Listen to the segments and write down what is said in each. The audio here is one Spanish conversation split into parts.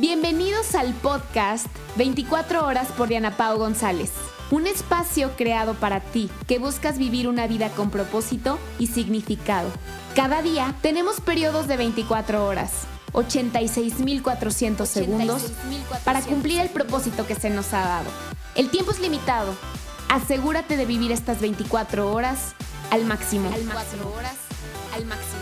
Bienvenidos al podcast 24 horas por Diana Pau González. Un espacio creado para ti que buscas vivir una vida con propósito y significado. Cada día tenemos periodos de 24 horas, 86.400 segundos para cumplir el propósito que se nos ha dado. El tiempo es limitado. Asegúrate de vivir estas 24 horas al máximo. Al máximo. horas al máximo.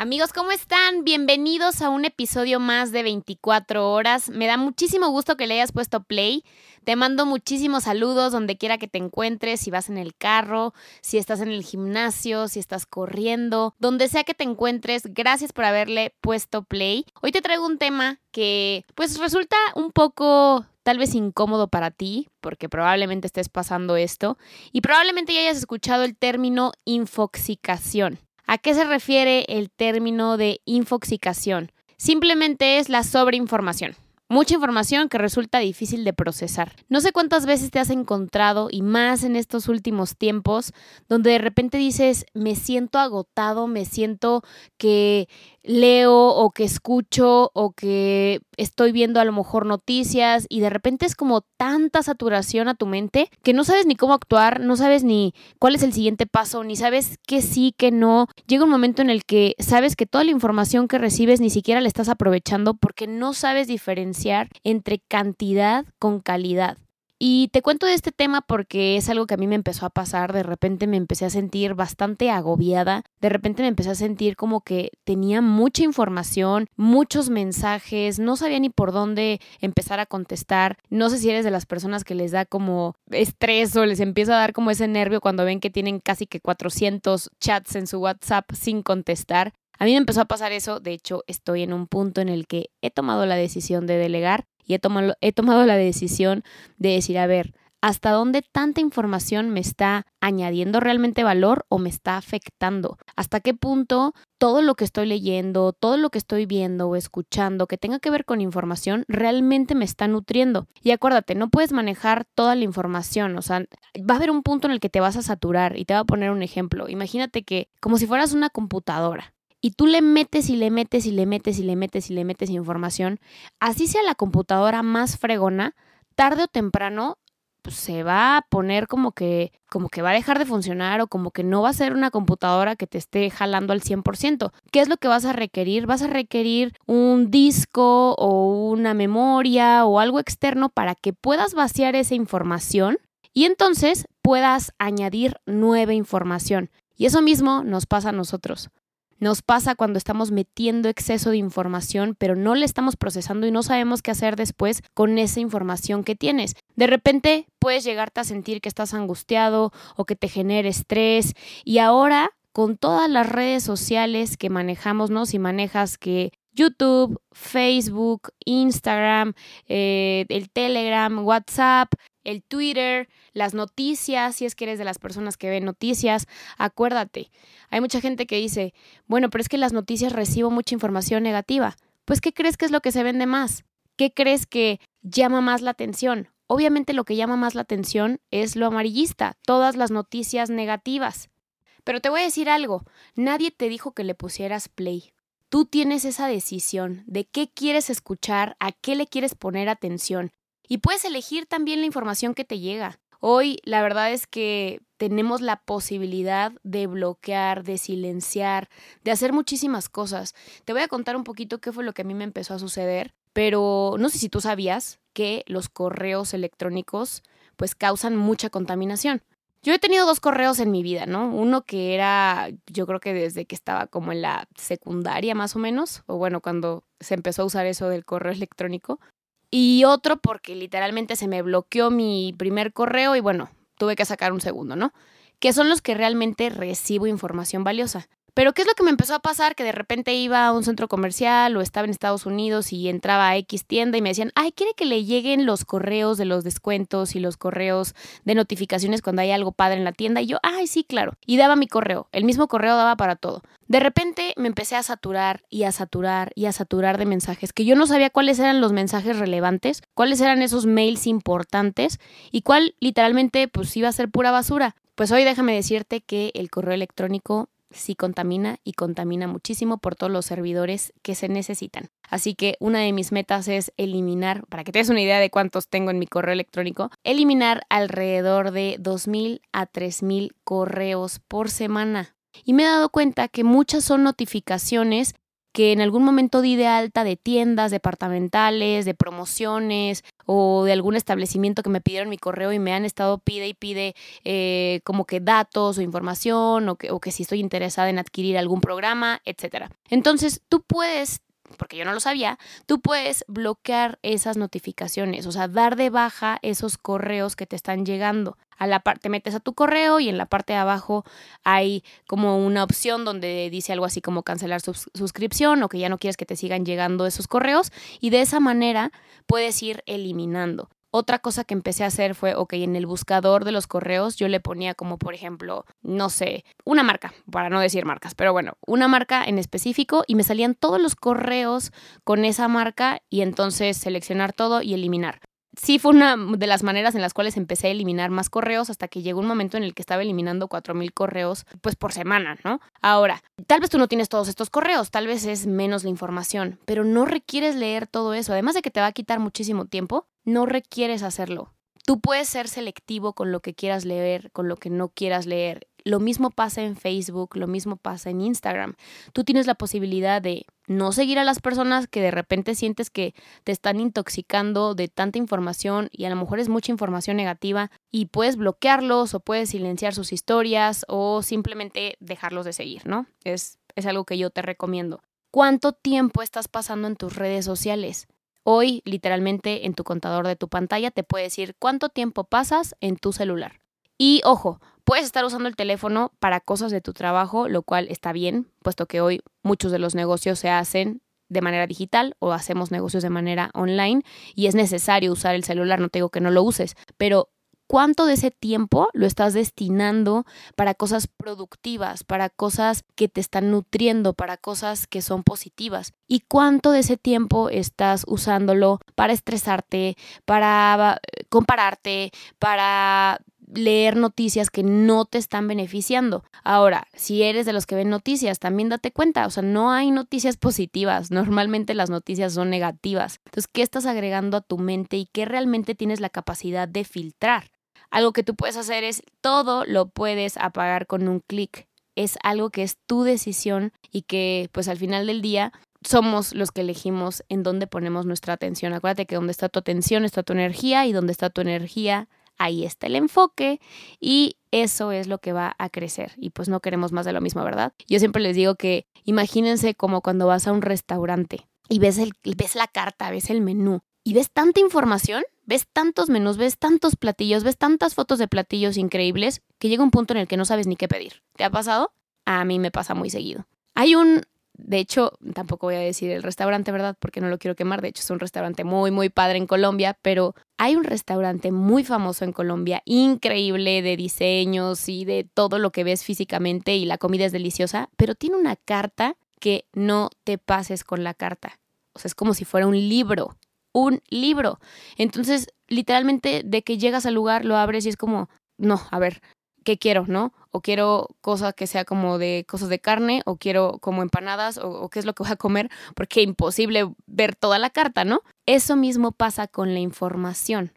Amigos, ¿cómo están? Bienvenidos a un episodio más de 24 horas. Me da muchísimo gusto que le hayas puesto play. Te mando muchísimos saludos donde quiera que te encuentres, si vas en el carro, si estás en el gimnasio, si estás corriendo, donde sea que te encuentres. Gracias por haberle puesto play. Hoy te traigo un tema que pues resulta un poco tal vez incómodo para ti, porque probablemente estés pasando esto, y probablemente ya hayas escuchado el término infoxicación. ¿A qué se refiere el término de infoxicación? Simplemente es la sobreinformación. Mucha información que resulta difícil de procesar. No sé cuántas veces te has encontrado, y más en estos últimos tiempos, donde de repente dices, me siento agotado, me siento que leo o que escucho o que estoy viendo a lo mejor noticias y de repente es como tanta saturación a tu mente que no sabes ni cómo actuar, no sabes ni cuál es el siguiente paso, ni sabes qué sí, qué no. Llega un momento en el que sabes que toda la información que recibes ni siquiera la estás aprovechando porque no sabes diferenciar entre cantidad con calidad. Y te cuento de este tema porque es algo que a mí me empezó a pasar. De repente me empecé a sentir bastante agobiada. De repente me empecé a sentir como que tenía mucha información, muchos mensajes. No sabía ni por dónde empezar a contestar. No sé si eres de las personas que les da como estrés o les empieza a dar como ese nervio cuando ven que tienen casi que 400 chats en su WhatsApp sin contestar. A mí me empezó a pasar eso. De hecho, estoy en un punto en el que he tomado la decisión de delegar y he tomado, la decisión de decir, a ver, ¿hasta dónde tanta información me está añadiendo realmente valor o me está afectando? ¿Hasta qué punto todo lo que estoy leyendo, todo lo que estoy viendo o escuchando que tenga que ver con información realmente me está nutriendo? Y acuérdate, no puedes manejar toda la información, o sea, va a haber un punto en el que te vas a saturar y te voy a poner un ejemplo. Imagínate que como si fueras una computadora y tú le metes y le metes y le metes y le metes y le metes información, así sea la computadora más fregona, tarde o temprano pues, se va a poner como que como que va a dejar de funcionar o como que no va a ser una computadora que te esté jalando al 100%. ¿Qué es lo que vas a requerir? Vas a requerir un disco o una memoria o algo externo para que puedas vaciar esa información y entonces puedas añadir nueva información. Y eso mismo nos pasa a nosotros. Nos pasa cuando estamos metiendo exceso de información, pero no le estamos procesando y no sabemos qué hacer después con esa información que tienes. De repente puedes llegarte a sentir que estás angustiado o que te genere estrés y ahora con todas las redes sociales que manejamos, ¿no? Si manejas que YouTube, Facebook, Instagram, eh, el Telegram, WhatsApp, el Twitter, las noticias, si es que eres de las personas que ven noticias, acuérdate, hay mucha gente que dice, bueno, pero es que las noticias recibo mucha información negativa. Pues, ¿qué crees que es lo que se vende más? ¿Qué crees que llama más la atención? Obviamente lo que llama más la atención es lo amarillista, todas las noticias negativas. Pero te voy a decir algo, nadie te dijo que le pusieras play. Tú tienes esa decisión de qué quieres escuchar, a qué le quieres poner atención. Y puedes elegir también la información que te llega. Hoy la verdad es que tenemos la posibilidad de bloquear, de silenciar, de hacer muchísimas cosas. Te voy a contar un poquito qué fue lo que a mí me empezó a suceder, pero no sé si tú sabías que los correos electrónicos pues causan mucha contaminación. Yo he tenido dos correos en mi vida, ¿no? Uno que era, yo creo que desde que estaba como en la secundaria más o menos, o bueno, cuando se empezó a usar eso del correo electrónico, y otro porque literalmente se me bloqueó mi primer correo y bueno, tuve que sacar un segundo, ¿no? Que son los que realmente recibo información valiosa. Pero ¿qué es lo que me empezó a pasar? Que de repente iba a un centro comercial o estaba en Estados Unidos y entraba a X tienda y me decían, ay, ¿quiere que le lleguen los correos de los descuentos y los correos de notificaciones cuando hay algo padre en la tienda? Y yo, ay, sí, claro. Y daba mi correo. El mismo correo daba para todo. De repente me empecé a saturar y a saturar y a saturar de mensajes que yo no sabía cuáles eran los mensajes relevantes, cuáles eran esos mails importantes y cuál literalmente pues iba a ser pura basura. Pues hoy déjame decirte que el correo electrónico sí contamina y contamina muchísimo por todos los servidores que se necesitan. Así que una de mis metas es eliminar, para que te des una idea de cuántos tengo en mi correo electrónico, eliminar alrededor de 2.000 a 3.000 correos por semana. Y me he dado cuenta que muchas son notificaciones que en algún momento di de alta de tiendas departamentales, de promociones o de algún establecimiento que me pidieron mi correo y me han estado pide y pide eh, como que datos o información o que, o que si estoy interesada en adquirir algún programa, etc. Entonces tú puedes porque yo no lo sabía, tú puedes bloquear esas notificaciones, o sea, dar de baja esos correos que te están llegando a la parte, metes a tu correo y en la parte de abajo hay como una opción donde dice algo así como cancelar suscripción o que ya no quieres que te sigan llegando esos correos y de esa manera puedes ir eliminando. Otra cosa que empecé a hacer fue, ok, en el buscador de los correos yo le ponía como, por ejemplo, no sé, una marca, para no decir marcas, pero bueno, una marca en específico y me salían todos los correos con esa marca y entonces seleccionar todo y eliminar sí fue una de las maneras en las cuales empecé a eliminar más correos hasta que llegó un momento en el que estaba eliminando 4000 correos pues por semana, ¿no? Ahora, tal vez tú no tienes todos estos correos, tal vez es menos la información, pero no requieres leer todo eso, además de que te va a quitar muchísimo tiempo, no requieres hacerlo. Tú puedes ser selectivo con lo que quieras leer, con lo que no quieras leer. Lo mismo pasa en Facebook, lo mismo pasa en Instagram. Tú tienes la posibilidad de no seguir a las personas que de repente sientes que te están intoxicando de tanta información y a lo mejor es mucha información negativa y puedes bloquearlos o puedes silenciar sus historias o simplemente dejarlos de seguir, ¿no? Es, es algo que yo te recomiendo. ¿Cuánto tiempo estás pasando en tus redes sociales? Hoy, literalmente, en tu contador de tu pantalla te puede decir cuánto tiempo pasas en tu celular. Y ojo, puedes estar usando el teléfono para cosas de tu trabajo, lo cual está bien, puesto que hoy muchos de los negocios se hacen de manera digital o hacemos negocios de manera online y es necesario usar el celular, no te digo que no lo uses, pero cuánto de ese tiempo lo estás destinando para cosas productivas, para cosas que te están nutriendo, para cosas que son positivas y cuánto de ese tiempo estás usándolo para estresarte, para eh, compararte, para leer noticias que no te están beneficiando. Ahora, si eres de los que ven noticias, también date cuenta, o sea, no hay noticias positivas, normalmente las noticias son negativas. Entonces, ¿qué estás agregando a tu mente y qué realmente tienes la capacidad de filtrar? Algo que tú puedes hacer es todo lo puedes apagar con un clic. Es algo que es tu decisión y que pues al final del día somos los que elegimos en dónde ponemos nuestra atención. Acuérdate que donde está tu atención está tu energía y donde está tu energía ahí está el enfoque y eso es lo que va a crecer. Y pues no queremos más de lo mismo, ¿verdad? Yo siempre les digo que imagínense como cuando vas a un restaurante y ves, el, ves la carta, ves el menú y ves tanta información ves tantos menús, ves tantos platillos, ves tantas fotos de platillos increíbles que llega un punto en el que no sabes ni qué pedir. ¿Te ha pasado? A mí me pasa muy seguido. Hay un, de hecho, tampoco voy a decir el restaurante, ¿verdad? Porque no lo quiero quemar. De hecho, es un restaurante muy, muy padre en Colombia, pero hay un restaurante muy famoso en Colombia, increíble de diseños y de todo lo que ves físicamente y la comida es deliciosa, pero tiene una carta que no te pases con la carta. O sea, es como si fuera un libro un libro. Entonces, literalmente, de que llegas al lugar, lo abres y es como, no, a ver, ¿qué quiero, no? O quiero cosas que sea como de cosas de carne, o quiero como empanadas, o, qué es lo que voy a comer, porque es imposible ver toda la carta, ¿no? Eso mismo pasa con la información,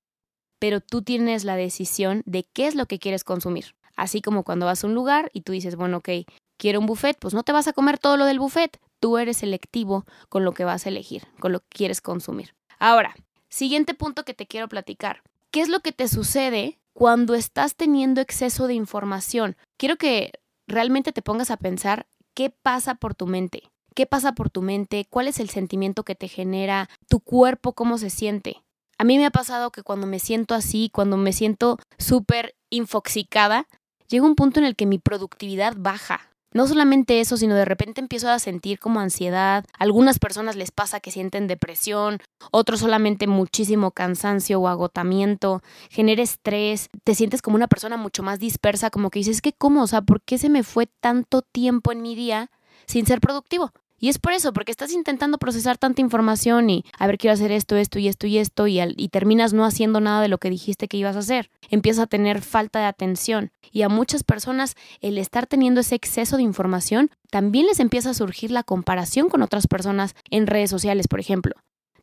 pero tú tienes la decisión de qué es lo que quieres consumir. Así como cuando vas a un lugar y tú dices, bueno, ok, quiero un buffet, pues no te vas a comer todo lo del buffet. Tú eres selectivo con lo que vas a elegir, con lo que quieres consumir. Ahora, siguiente punto que te quiero platicar. ¿Qué es lo que te sucede cuando estás teniendo exceso de información? Quiero que realmente te pongas a pensar qué pasa por tu mente. ¿Qué pasa por tu mente? ¿Cuál es el sentimiento que te genera? ¿Tu cuerpo cómo se siente? A mí me ha pasado que cuando me siento así, cuando me siento súper infoxicada, llega un punto en el que mi productividad baja. No solamente eso, sino de repente empiezo a sentir como ansiedad. algunas personas les pasa que sienten depresión, otros solamente muchísimo cansancio o agotamiento, genera estrés, te sientes como una persona mucho más dispersa, como que dices, que cómo? O sea, ¿por qué se me fue tanto tiempo en mi día sin ser productivo? Y es por eso, porque estás intentando procesar tanta información y, a ver, quiero hacer esto, esto y esto y esto, y, y terminas no haciendo nada de lo que dijiste que ibas a hacer. Empiezas a tener falta de atención. Y a muchas personas, el estar teniendo ese exceso de información, también les empieza a surgir la comparación con otras personas en redes sociales, por ejemplo.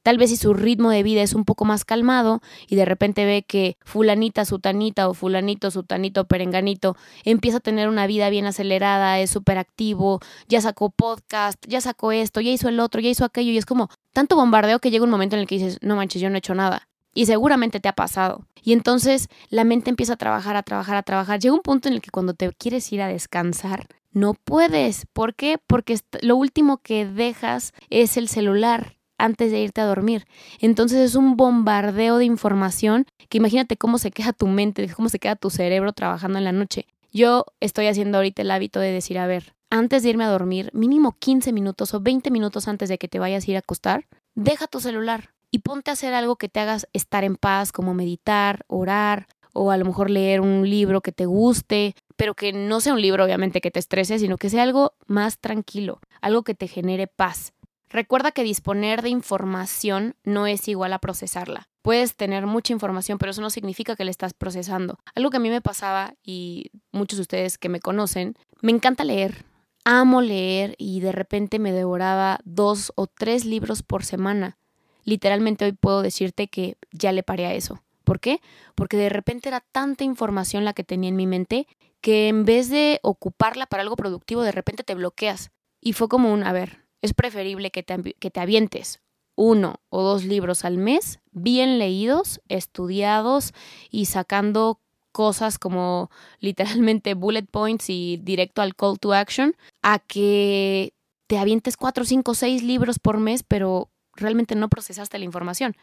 Tal vez si su ritmo de vida es un poco más calmado y de repente ve que fulanita, sutanita o fulanito, sutanito, perenganito empieza a tener una vida bien acelerada, es súper activo, ya sacó podcast, ya sacó esto, ya hizo el otro, ya hizo aquello y es como tanto bombardeo que llega un momento en el que dices, no manches, yo no he hecho nada. Y seguramente te ha pasado. Y entonces la mente empieza a trabajar, a trabajar, a trabajar. Llega un punto en el que cuando te quieres ir a descansar, no puedes. ¿Por qué? Porque lo último que dejas es el celular antes de irte a dormir. Entonces es un bombardeo de información que imagínate cómo se queda tu mente, cómo se queda tu cerebro trabajando en la noche. Yo estoy haciendo ahorita el hábito de decir, a ver, antes de irme a dormir, mínimo 15 minutos o 20 minutos antes de que te vayas a ir a acostar, deja tu celular y ponte a hacer algo que te hagas estar en paz, como meditar, orar o a lo mejor leer un libro que te guste, pero que no sea un libro obviamente que te estrese, sino que sea algo más tranquilo, algo que te genere paz. Recuerda que disponer de información no es igual a procesarla. Puedes tener mucha información, pero eso no significa que la estás procesando. Algo que a mí me pasaba, y muchos de ustedes que me conocen, me encanta leer. Amo leer y de repente me devoraba dos o tres libros por semana. Literalmente hoy puedo decirte que ya le paré a eso. ¿Por qué? Porque de repente era tanta información la que tenía en mi mente que en vez de ocuparla para algo productivo, de repente te bloqueas. Y fue como un, a ver, es preferible que te, avientes uno o dos libros al mes, bien leídos, estudiados y sacando cosas como literalmente bullet points y directo al call to action, a que te avientes cuatro, cinco, seis libros por mes, pero realmente no procesaste la información.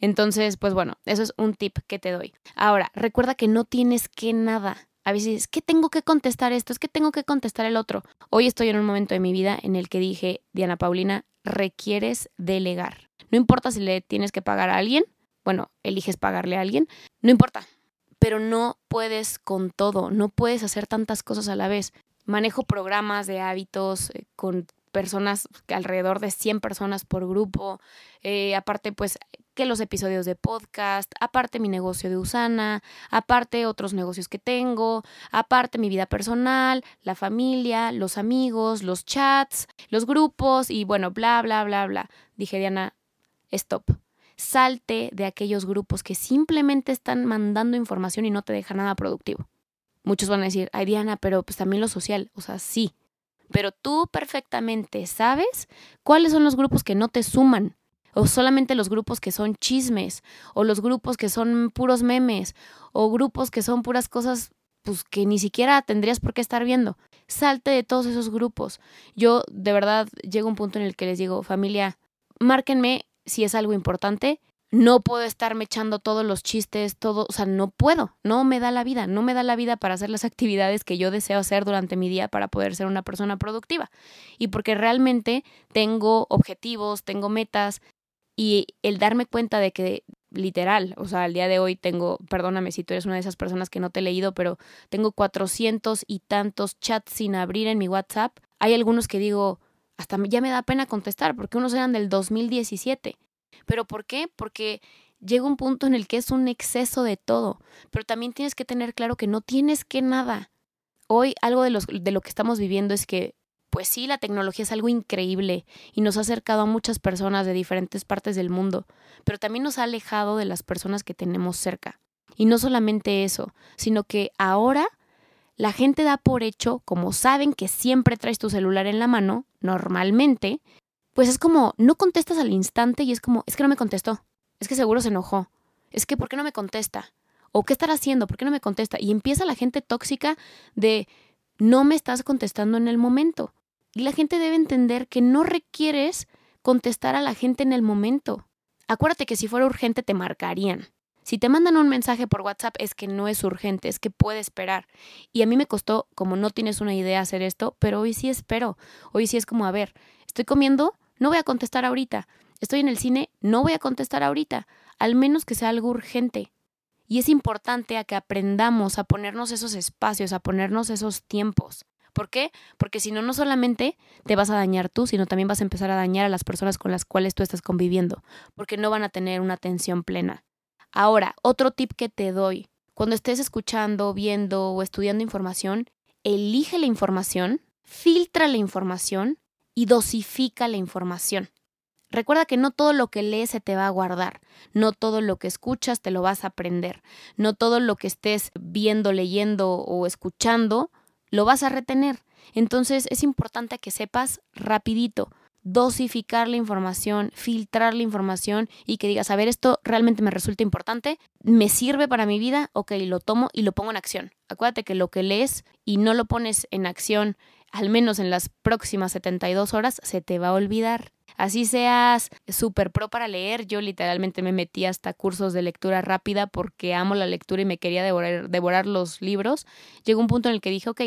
Entonces, pues bueno, eso es un tip que te doy. Ahora, recuerda que no tienes que nada. A veces es que tengo que contestar esto, es que tengo que contestar el otro. Hoy estoy en un momento de mi vida en el que dije, Diana Paulina, requieres delegar. No importa si le tienes que pagar a alguien, bueno, eliges pagarle a alguien, no importa, pero no puedes con todo, no puedes hacer tantas cosas a la vez. Manejo programas de hábitos eh, con personas, alrededor de 100 personas por grupo. Eh, aparte, pues que los episodios de podcast, aparte mi negocio de Usana, aparte otros negocios que tengo, aparte mi vida personal, la familia, los amigos, los chats, los grupos y bueno, bla, bla, bla, bla. Dije, Diana, stop. Salte de aquellos grupos que simplemente están mandando información y no te dejan nada productivo. Muchos van a decir, ay Diana, pero pues también lo social. O sea, sí. Pero tú perfectamente sabes cuáles son los grupos que no te suman, o solamente los grupos que son chismes, o los grupos que son puros memes, o grupos que son puras cosas pues que ni siquiera tendrías por qué estar viendo. Salte de todos esos grupos. Yo de verdad llego a un punto en el que les digo, familia, márquenme si es algo importante. No puedo estarme echando todos los chistes, todo, o sea, no puedo, no me da la vida, no me da la vida para hacer las actividades que yo deseo hacer durante mi día para poder ser una persona productiva. Y porque realmente tengo objetivos, tengo metas, y el darme cuenta de que literal, o sea, al día de hoy tengo, perdóname si tú eres una de esas personas que no te he leído, pero tengo cuatrocientos y tantos chats sin abrir en mi WhatsApp. Hay algunos que digo, hasta ya me da pena contestar, porque unos eran del 2017. ¿Pero por qué? Porque llega un punto en el que es un exceso de todo, pero también tienes que tener claro que no tienes que nada. Hoy algo de, los, de lo que estamos viviendo es que pues sí, la tecnología es algo increíble y nos ha acercado a muchas personas de diferentes partes del mundo, pero también nos ha alejado de las personas que tenemos cerca. Y no solamente eso, sino que ahora la gente da por hecho, como saben que siempre traes tu celular en la mano, normalmente, pues es como, no contestas al instante y es como, es que no me contestó, es que seguro se enojó, es que ¿por qué no me contesta? ¿O qué estará haciendo? ¿Por qué no me contesta? Y empieza la gente tóxica de, no me estás contestando en el momento. Y la gente debe entender que no requieres contestar a la gente en el momento. Acuérdate que si fuera urgente te marcarían. Si te mandan un mensaje por WhatsApp es que no es urgente, es que puede esperar. Y a mí me costó, como no tienes una idea, hacer esto, pero hoy sí espero. Hoy sí es como, a ver, estoy comiendo, no voy a contestar ahorita. Estoy en el cine, no voy a contestar ahorita, al menos que sea algo urgente. Y es importante a que aprendamos a ponernos esos espacios, a ponernos esos tiempos ¿Por qué? Porque si no, no solamente te vas a dañar tú, sino también vas a empezar a dañar a las personas con las cuales tú estás conviviendo, porque no van a tener una atención plena. Ahora, otro tip que te doy, cuando estés escuchando, viendo o estudiando información, elige la información, filtra la información y dosifica la información. Recuerda que no todo lo que lees se te va a guardar, no todo lo que escuchas te lo vas a aprender, no todo lo que estés viendo, leyendo o escuchando lo vas a retener. Entonces es importante que sepas rapidito dosificar la información, filtrar la información y que digas, a ver, esto realmente me resulta importante, me sirve para mi vida, ok, lo tomo y lo pongo en acción. Acuérdate que lo que lees y no lo pones en acción, al menos en las próximas 72 horas, se te va a olvidar. Así seas súper pro para leer, yo literalmente me metí hasta cursos de lectura rápida porque amo la lectura y me quería devorar, los libros. Llegó un punto en el que dije, ok,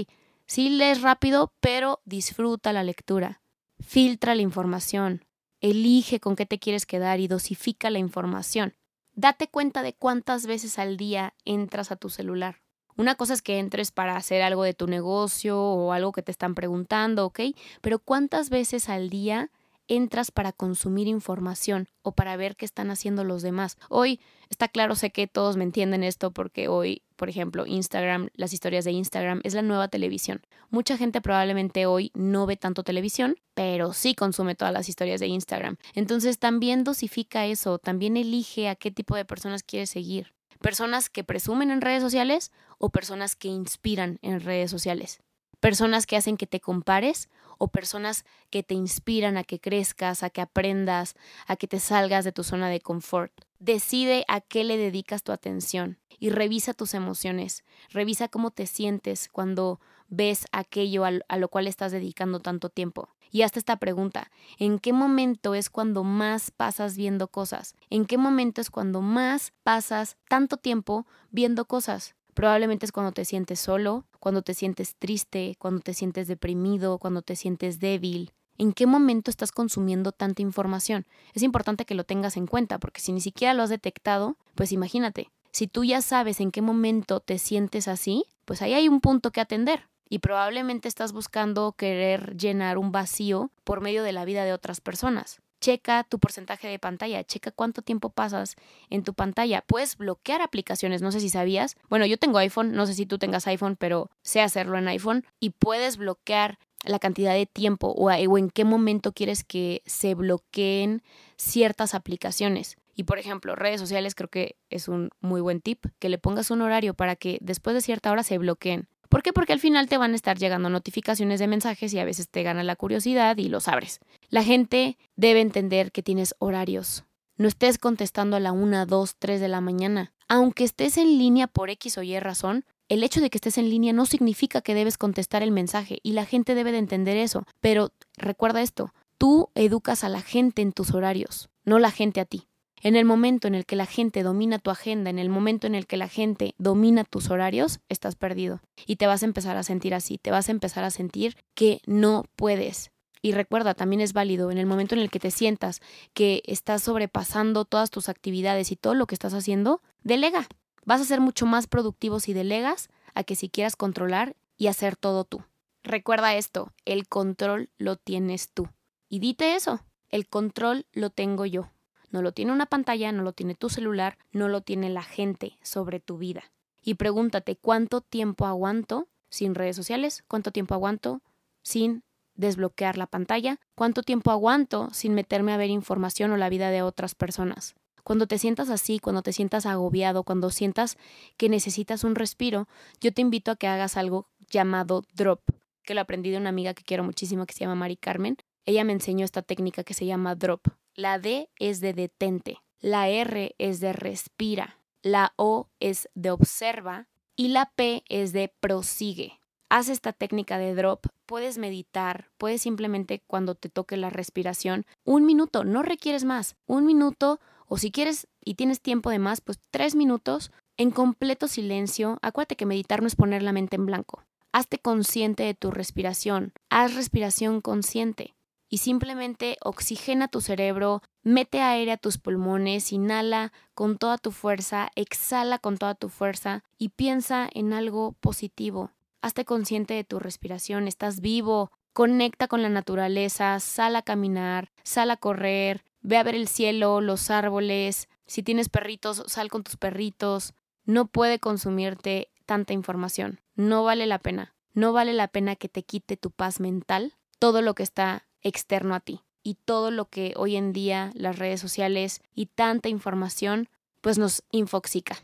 sí lees rápido, pero disfruta la lectura. Filtra la información. Elige con qué te quieres quedar y dosifica la información. Date cuenta de cuántas veces al día entras a tu celular. Una cosa es que entres para hacer algo de tu negocio o algo que te están preguntando, ¿ok? Pero ¿cuántas veces al día entras para consumir información o para ver qué están haciendo los demás. Hoy está claro, sé que todos me entienden esto porque hoy, por ejemplo, Instagram, las historias de Instagram es la nueva televisión. Mucha gente probablemente hoy no ve tanto televisión, pero sí consume todas las historias de Instagram. Entonces también dosifica eso, también elige a qué tipo de personas quieres seguir. Personas que presumen en redes sociales o personas que inspiran en redes sociales personas que hacen que te compares o personas que te inspiran a que crezcas, a que aprendas, a que te salgas de tu zona de confort. Decide a qué le dedicas tu atención y revisa tus emociones, revisa cómo te sientes cuando ves aquello a lo cual estás dedicando tanto tiempo. Y hazte esta pregunta, ¿en qué momento es cuando más pasas viendo cosas? ¿En qué momento es cuando más pasas tanto tiempo viendo cosas? Probablemente es cuando te sientes solo, cuando te sientes triste, cuando te sientes deprimido, cuando te sientes débil. ¿En qué momento estás consumiendo tanta información? Es importante que lo tengas en cuenta, porque si ni siquiera lo has detectado, pues imagínate, si tú ya sabes en qué momento te sientes así, pues ahí hay un punto que atender. Y probablemente estás buscando querer llenar un vacío por medio de la vida de otras personas checa tu porcentaje de pantalla, checa cuánto tiempo pasas en tu pantalla. Puedes bloquear aplicaciones, no sé si sabías. Bueno, yo tengo iPhone, no sé si tú tengas iPhone, pero sé hacerlo en iPhone y puedes bloquear la cantidad de tiempo o, en qué momento quieres que se bloqueen ciertas aplicaciones. Y por ejemplo, redes sociales creo que es un muy buen tip, que le pongas un horario para que después de cierta hora se bloqueen. ¿Por qué? Porque al final te van a estar llegando notificaciones de mensajes y a veces te gana la curiosidad y los abres. La gente debe entender que tienes horarios. No estés contestando a la 1, 2, 3 de la mañana. Aunque estés en línea por X o Y razón, el hecho de que estés en línea no significa que debes contestar el mensaje y la gente debe de entender eso. Pero recuerda esto, tú educas a la gente en tus horarios, no la gente a ti. En el momento en el que la gente domina tu agenda, en el momento en el que la gente domina tus horarios, estás perdido. Y te vas a empezar a sentir así, te vas a empezar a sentir que no puedes. Y recuerda, también es válido en el momento en el que te sientas que estás sobrepasando todas tus actividades y todo lo que estás haciendo, delega. Vas a ser mucho más productivo si delegas a que si quieras controlar y hacer todo tú. Recuerda esto, el control lo tienes tú. Y dite eso, el control lo tengo yo. No lo tiene una pantalla, no lo tiene tu celular, no lo tiene la gente sobre tu vida. Y pregúntate cuánto tiempo aguanto sin redes sociales, cuánto tiempo aguanto sin desbloquear la pantalla, cuánto tiempo aguanto sin meterme a ver información o la vida de otras personas. Cuando te sientas así, cuando te sientas agobiado, cuando sientas que necesitas un respiro, yo te invito a que hagas algo llamado drop, que lo aprendí de una amiga que quiero muchísimo que se llama Mari Carmen. Ella me enseñó esta técnica que se llama drop. La D es de detente, la R es de respira, la O es de observa y la P es de prosigue. Haz esta técnica de drop, puedes meditar, puedes simplemente cuando te toque la respiración, un minuto, no requieres más, un minuto o si quieres y tienes tiempo de más, pues tres minutos en completo silencio. Acuérdate que meditar no es poner la mente en blanco. Hazte consciente de tu respiración, haz respiración consciente y simplemente oxigena tu cerebro, mete aire a tus pulmones, inhala con toda tu fuerza, exhala con toda tu fuerza y piensa en algo positivo. Hazte consciente de tu respiración, estás vivo, conecta con la naturaleza, sal a caminar, sal a correr, ve a ver el cielo, los árboles, si tienes perritos, sal con tus perritos. No puede consumirte tanta información, no vale la pena, no vale la pena que te quite tu paz mental todo lo que está externo a ti. Y todo lo que hoy en día las redes sociales y tanta información pues nos infoxica.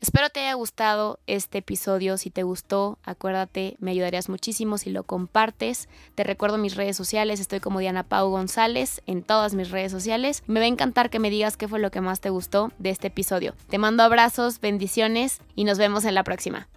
Espero te haya gustado este episodio. Si te gustó, acuérdate, me ayudarías muchísimo si lo compartes. Te recuerdo mis redes sociales. Estoy como Diana Pau González en todas mis redes sociales. Me va a encantar que me digas qué fue lo que más te gustó de este episodio. Te mando abrazos, bendiciones y nos vemos en la próxima.